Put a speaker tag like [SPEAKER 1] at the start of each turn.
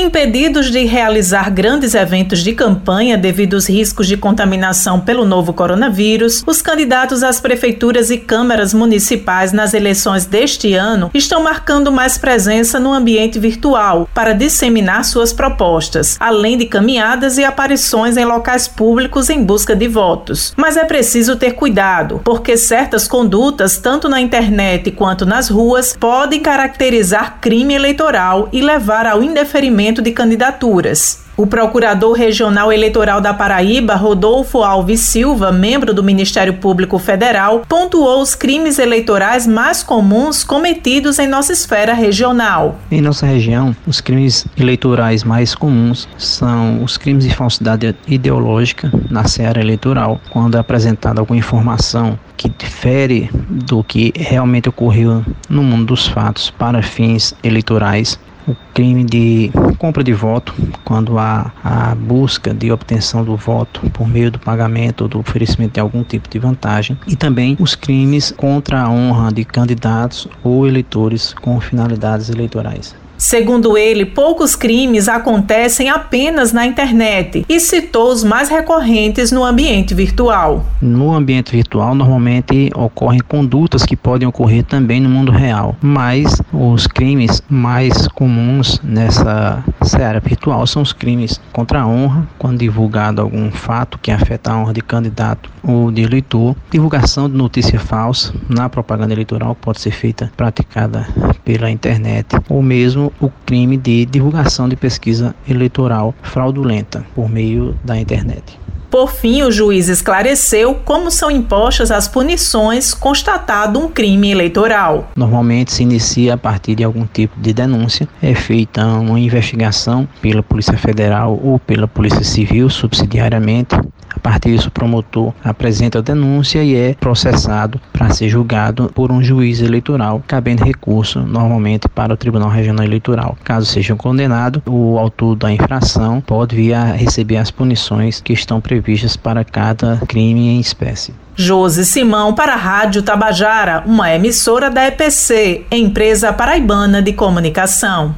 [SPEAKER 1] Impedidos de realizar grandes eventos de campanha devido aos riscos de contaminação pelo novo coronavírus, os candidatos às prefeituras e câmaras municipais nas eleições deste ano estão marcando mais presença no ambiente virtual para disseminar suas propostas, além de caminhadas e aparições em locais públicos em busca de votos. Mas é preciso ter cuidado, porque certas condutas, tanto na internet quanto nas ruas, podem caracterizar crime eleitoral e levar ao indeferimento de candidaturas. O procurador regional eleitoral da Paraíba, Rodolfo Alves Silva, membro do Ministério Público Federal, pontuou os crimes eleitorais mais comuns cometidos em nossa esfera regional.
[SPEAKER 2] Em nossa região, os crimes eleitorais mais comuns são os crimes de falsidade ideológica na seara eleitoral, quando é apresentada alguma informação que difere do que realmente ocorreu no mundo dos fatos para fins eleitorais o crime de compra de voto, quando há a busca de obtenção do voto por meio do pagamento ou do oferecimento de algum tipo de vantagem, e também os crimes contra a honra de candidatos ou eleitores com finalidades eleitorais.
[SPEAKER 1] Segundo ele, poucos crimes acontecem apenas na internet e citou os mais recorrentes no ambiente virtual.
[SPEAKER 2] No ambiente virtual, normalmente ocorrem condutas que podem ocorrer também no mundo real, mas os crimes mais comuns nessa seara virtual são os crimes contra a honra, quando divulgado algum fato que afeta a honra de candidato ou de eleitor, divulgação de notícia falsa na propaganda eleitoral pode ser feita praticada pela internet ou mesmo o crime de divulgação de pesquisa eleitoral fraudulenta por meio da internet.
[SPEAKER 1] Por fim, o juiz esclareceu como são impostas as punições constatado um crime eleitoral.
[SPEAKER 2] Normalmente se inicia a partir de algum tipo de denúncia, é feita uma investigação pela Polícia Federal ou pela Polícia Civil subsidiariamente a partir disso, o promotor apresenta a denúncia e é processado para ser julgado por um juiz eleitoral, cabendo recurso normalmente para o Tribunal Regional Eleitoral. Caso seja condenado, o autor da infração pode vir a receber as punições que estão previstas para cada crime em espécie.
[SPEAKER 1] Josi Simão para a Rádio Tabajara, uma emissora da EPC, empresa paraibana de comunicação.